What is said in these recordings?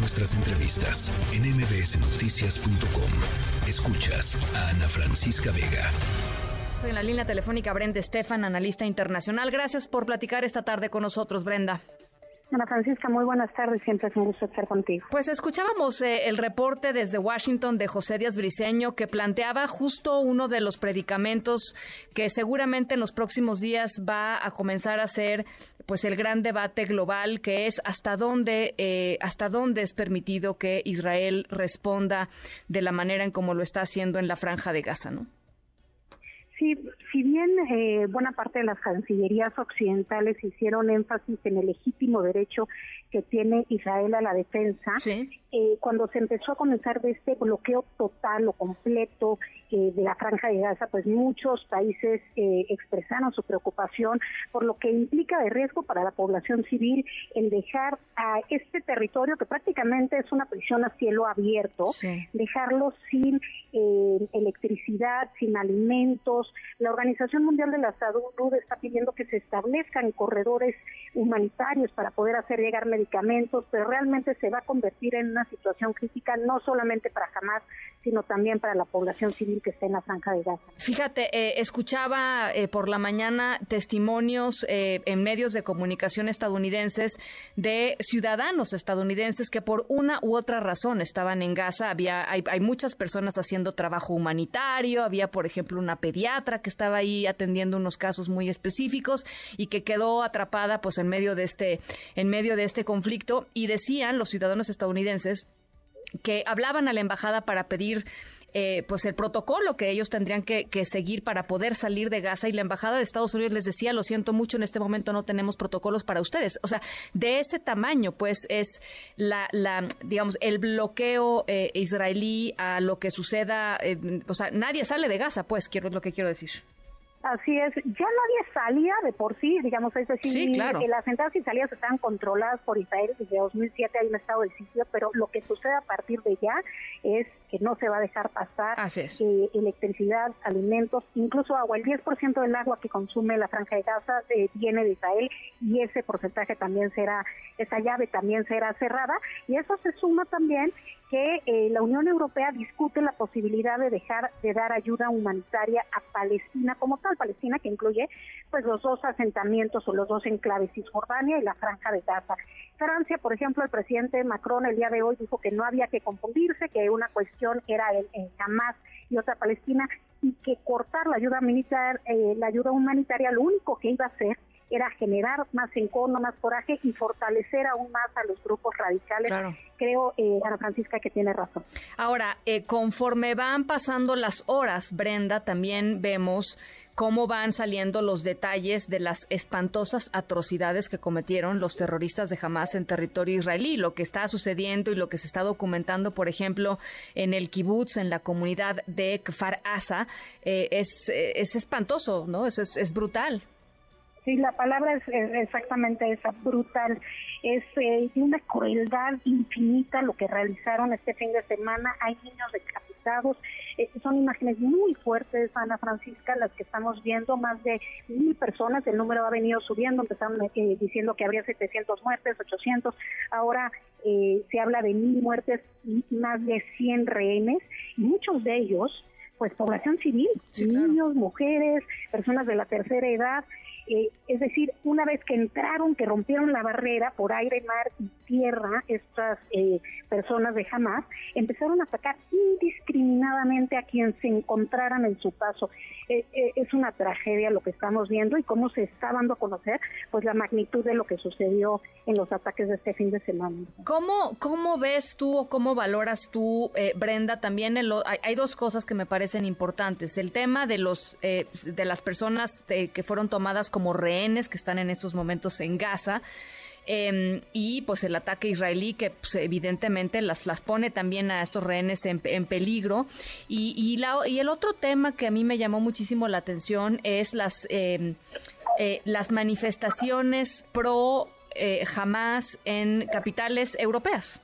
nuestras entrevistas en mbsnoticias.com. Escuchas a Ana Francisca Vega. Estoy en la línea telefónica Brenda Estefan, analista internacional. Gracias por platicar esta tarde con nosotros, Brenda. Ana Francisca, muy buenas tardes. Siempre es un gusto estar contigo. Pues escuchábamos eh, el reporte desde Washington de José Díaz Briceño que planteaba justo uno de los predicamentos que seguramente en los próximos días va a comenzar a ser pues el gran debate global que es hasta dónde eh, hasta dónde es permitido que Israel responda de la manera en como lo está haciendo en la franja de Gaza, ¿no? Sí, si bien eh, buena parte de las cancillerías occidentales hicieron énfasis en el legítimo derecho que tiene Israel a la defensa, eh, cuando se empezó a comenzar de este bloqueo total o completo eh, de la franja de Gaza, pues muchos países expresaron su preocupación por lo que implica de riesgo para la población civil el dejar a este territorio que prácticamente es una prisión a cielo abierto, dejarlo sin electricidad, sin alimentos, la Organización Mundial de la Salud está pidiendo que se establezcan corredores humanitarios para poder hacer llegar medicamentos, pero realmente se va a convertir en una situación crítica no solamente para Hamas, sino también para la población civil que está en la franja de Gaza. Fíjate, eh, escuchaba eh, por la mañana testimonios eh, en medios de comunicación estadounidenses de ciudadanos estadounidenses que por una u otra razón estaban en Gaza. Había, hay, hay muchas personas haciendo trabajo humanitario, había por ejemplo una pediatra que estaba ahí atendiendo unos casos muy específicos y que quedó atrapada pues en medio de este en medio de este conflicto y decían los ciudadanos estadounidenses que hablaban a la embajada para pedir eh, pues el protocolo que ellos tendrían que, seguir para poder salir de Gaza y la embajada de Estados Unidos les decía lo siento mucho en este momento no tenemos protocolos para ustedes o sea de ese tamaño pues es la, la digamos el bloqueo eh, israelí a lo que suceda eh, o sea nadie sale de Gaza pues quiero es lo que quiero decir Así es, ya nadie salía de por sí, digamos, es decir, sí, claro. las entradas y salidas están controladas por Israel desde 2007 hay un estado de sitio, pero lo que sucede a partir de ya es que no se va a dejar pasar eh, electricidad, alimentos, incluso agua. El 10% del agua que consume la franja de Gaza eh, viene de Israel y ese porcentaje también será, esa llave también será cerrada y eso se suma también que eh, la Unión Europea discute la posibilidad de dejar de dar ayuda humanitaria a Palestina como tal, Palestina que incluye pues los dos asentamientos o los dos enclaves Cisjordania y la Franja de Gaza. Francia, por ejemplo, el presidente Macron el día de hoy dijo que no había que confundirse, que una cuestión era el, el Hamas y otra Palestina y que cortar la ayuda militar, eh, la ayuda humanitaria, lo único que iba a hacer era generar más encono, más coraje y fortalecer aún más a los grupos radicales. Creo, eh, Ana Francisca, que tiene razón. Ahora, eh, conforme van pasando las horas, Brenda, también vemos cómo van saliendo los detalles de las espantosas atrocidades que cometieron los terroristas de Hamas en territorio israelí, lo que está sucediendo y lo que se está documentando, por ejemplo, en el kibutz, en la comunidad de Kfar Asa, eh, es, es espantoso, ¿no? Es, es brutal. Sí, la palabra es, exactamente esa, brutal. Es eh, una crueldad infinita lo que realizaron este fin de semana. Hay niños decapitados. Eh, son imágenes muy fuertes, Ana Francisca, las que estamos viendo. Más de mil personas, el número ha venido subiendo. Empezaron eh, diciendo que habría 700 muertes, 800. Ahora se habla de mil muertes y más de 100 rehenes. Y muchos de ellos pues población civil, niños, mujeres, personas de la tercera edad, eh, es decir, una vez que entraron, que rompieron la barrera por aire, mar y tierra, estas eh, personas de Hamas empezaron a atacar indiscriminadamente a quien se encontraran en su paso. Eh, es una tragedia lo que estamos viendo y cómo se está dando a conocer pues la magnitud de lo que sucedió en los ataques de este fin de semana. ¿Cómo, cómo ves tú o cómo valoras tú, Brenda, también hay, hay, dos cosas que me parecen importantes. El tema de, los, de las personas que fueron tomadas como rehenes que están en estos momentos en Gaza. Em, y pues el ataque israelí que pues, evidentemente las, las pone también a estos rehenes en, peligro. Y, y, la, y, el otro tema que a mí me llamó muchísimo la atención es las, em, eh, las manifestaciones pro eh, Hamas en capitales europeas.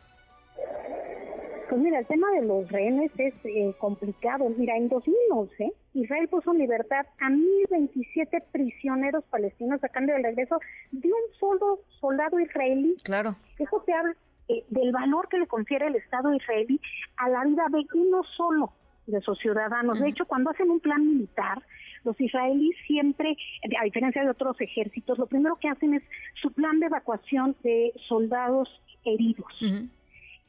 Pues mira, el tema de los rehenes es eh, complicado. Mira, en 2011 Israel puso en libertad a 1.027 prisioneros palestinos sacando del regreso de un solo soldado israelí. Claro. Eso te habla eh, del valor que le confiere el Estado israelí a la vida de uno solo de sus ciudadanos. De hecho, cuando hacen un plan militar, los israelíes siempre, a diferencia de otros ejércitos, lo primero que hacen es su plan de evacuación de soldados heridos.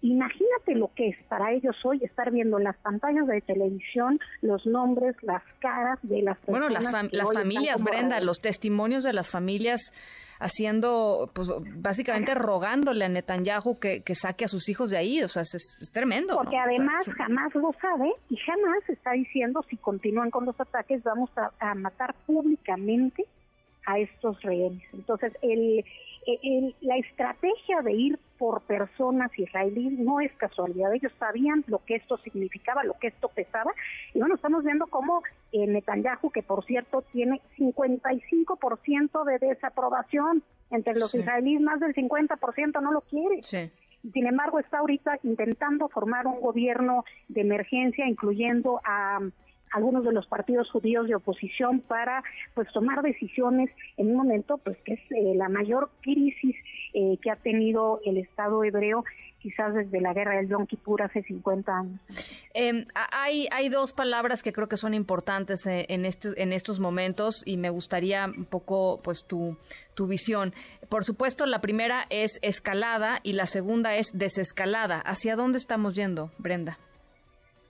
Imagínate lo que es para ellos hoy estar viendo en las pantallas de televisión los nombres, las caras de las personas. Bueno, las, las familias, Brenda, los testimonios de las familias haciendo, pues básicamente rogándole a Netanyahu que, que saque a sus hijos de ahí. O sea, es, tremendo. Porque además jamás lo sabe y jamás está diciendo si continúan con los ataques vamos a matar públicamente a estos rehenes. Entonces, el la estrategia de ir por personas israelíes no es casualidad. Ellos sabían lo que esto significaba, lo que esto pesaba. Y bueno, estamos viendo cómo eh, Netanyahu, que por cierto tiene 55% de desaprobación entre los israelíes, más del 50% no lo quiere. Sin embargo, está ahorita intentando formar un gobierno de emergencia, incluyendo a algunos de los partidos judíos de oposición para pues tomar decisiones en un momento pues que es eh, la mayor crisis eh, que ha tenido el Estado hebreo quizás desde la guerra del Yom Kippur hace 50 años. Em, hay, hay dos palabras que creo que son importantes eh, en, este, en estos momentos y me gustaría un poco pues tu, tu visión. Por supuesto, la primera es escalada y la segunda es desescalada. ¿Hacia dónde estamos yendo, Brenda?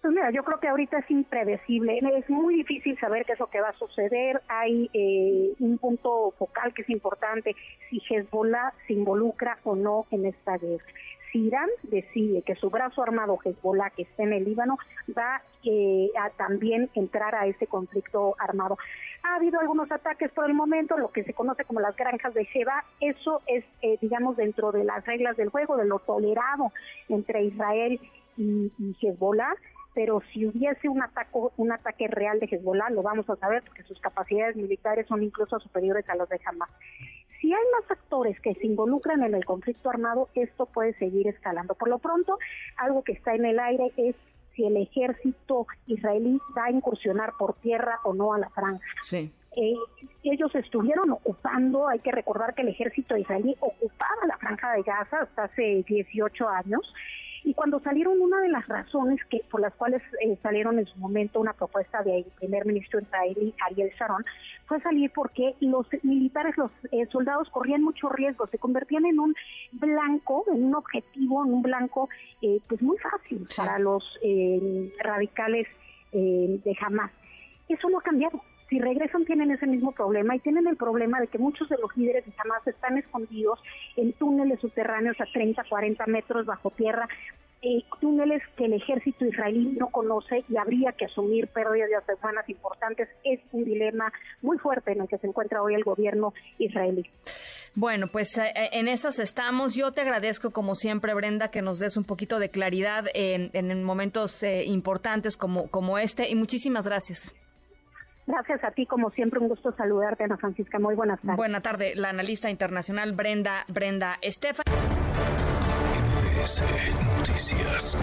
Pues mira, yo creo que ahorita es impredecible, es muy difícil saber qué es lo que va a suceder, hay eh, un punto focal que es importante, si Hezbollah se involucra o no en esta guerra. Si Irán decide que su brazo armado Hezbollah, que está en el Líbano, va eh, a también entrar a ese conflicto armado. Ha habido algunos ataques por el momento, lo que se conoce como las granjas de Sheba, eso es, eh, digamos, dentro de las reglas del juego, de lo tolerado entre Israel y, y Hezbollah pero si hubiese un ataque, un ataque real de Hezbollah, lo vamos a saber porque sus capacidades militares son incluso superiores a las de Hamas. Si hay más actores que se involucran en el conflicto armado, esto puede seguir escalando. Por lo pronto, algo que está en el aire es si el ejército israelí va a incursionar por tierra o no a la franja. Sí. Eh, ellos estuvieron ocupando, hay que recordar que el ejército israelí ocupaba la franja de Gaza hasta hace 18 años y cuando salieron, una de las razones que por las cuales eh, salieron en su momento una propuesta del primer ministro israelí Ariel Sharon fue salir porque los militares, los eh, soldados corrían mucho riesgo, se convertían en un blanco, en un objetivo, en un blanco eh, pues muy fácil para los radicales de Hamas. Eso no ha cambiado si regresan tienen ese mismo problema y tienen el problema de que muchos de los líderes de Hamas están escondidos en túneles subterráneos a 30, 40 metros bajo tierra, eh, túneles que el ejército israelí no conoce y habría que asumir pérdidas de humanas importantes. Es un dilema muy fuerte en el que se encuentra hoy el gobierno israelí. Bueno, pues eh, eh, en esas estamos. Yo te agradezco, como siempre, Brenda, que nos des un poquito de claridad en, en momentos importantes como, como este y muchísimas gracias. Gracias a ti, como siempre, un gusto saludarte, Ana Francisca. Muy buenas tardes. Buena tarde, la analista internacional Brenda, Brenda Estefan. Noticias.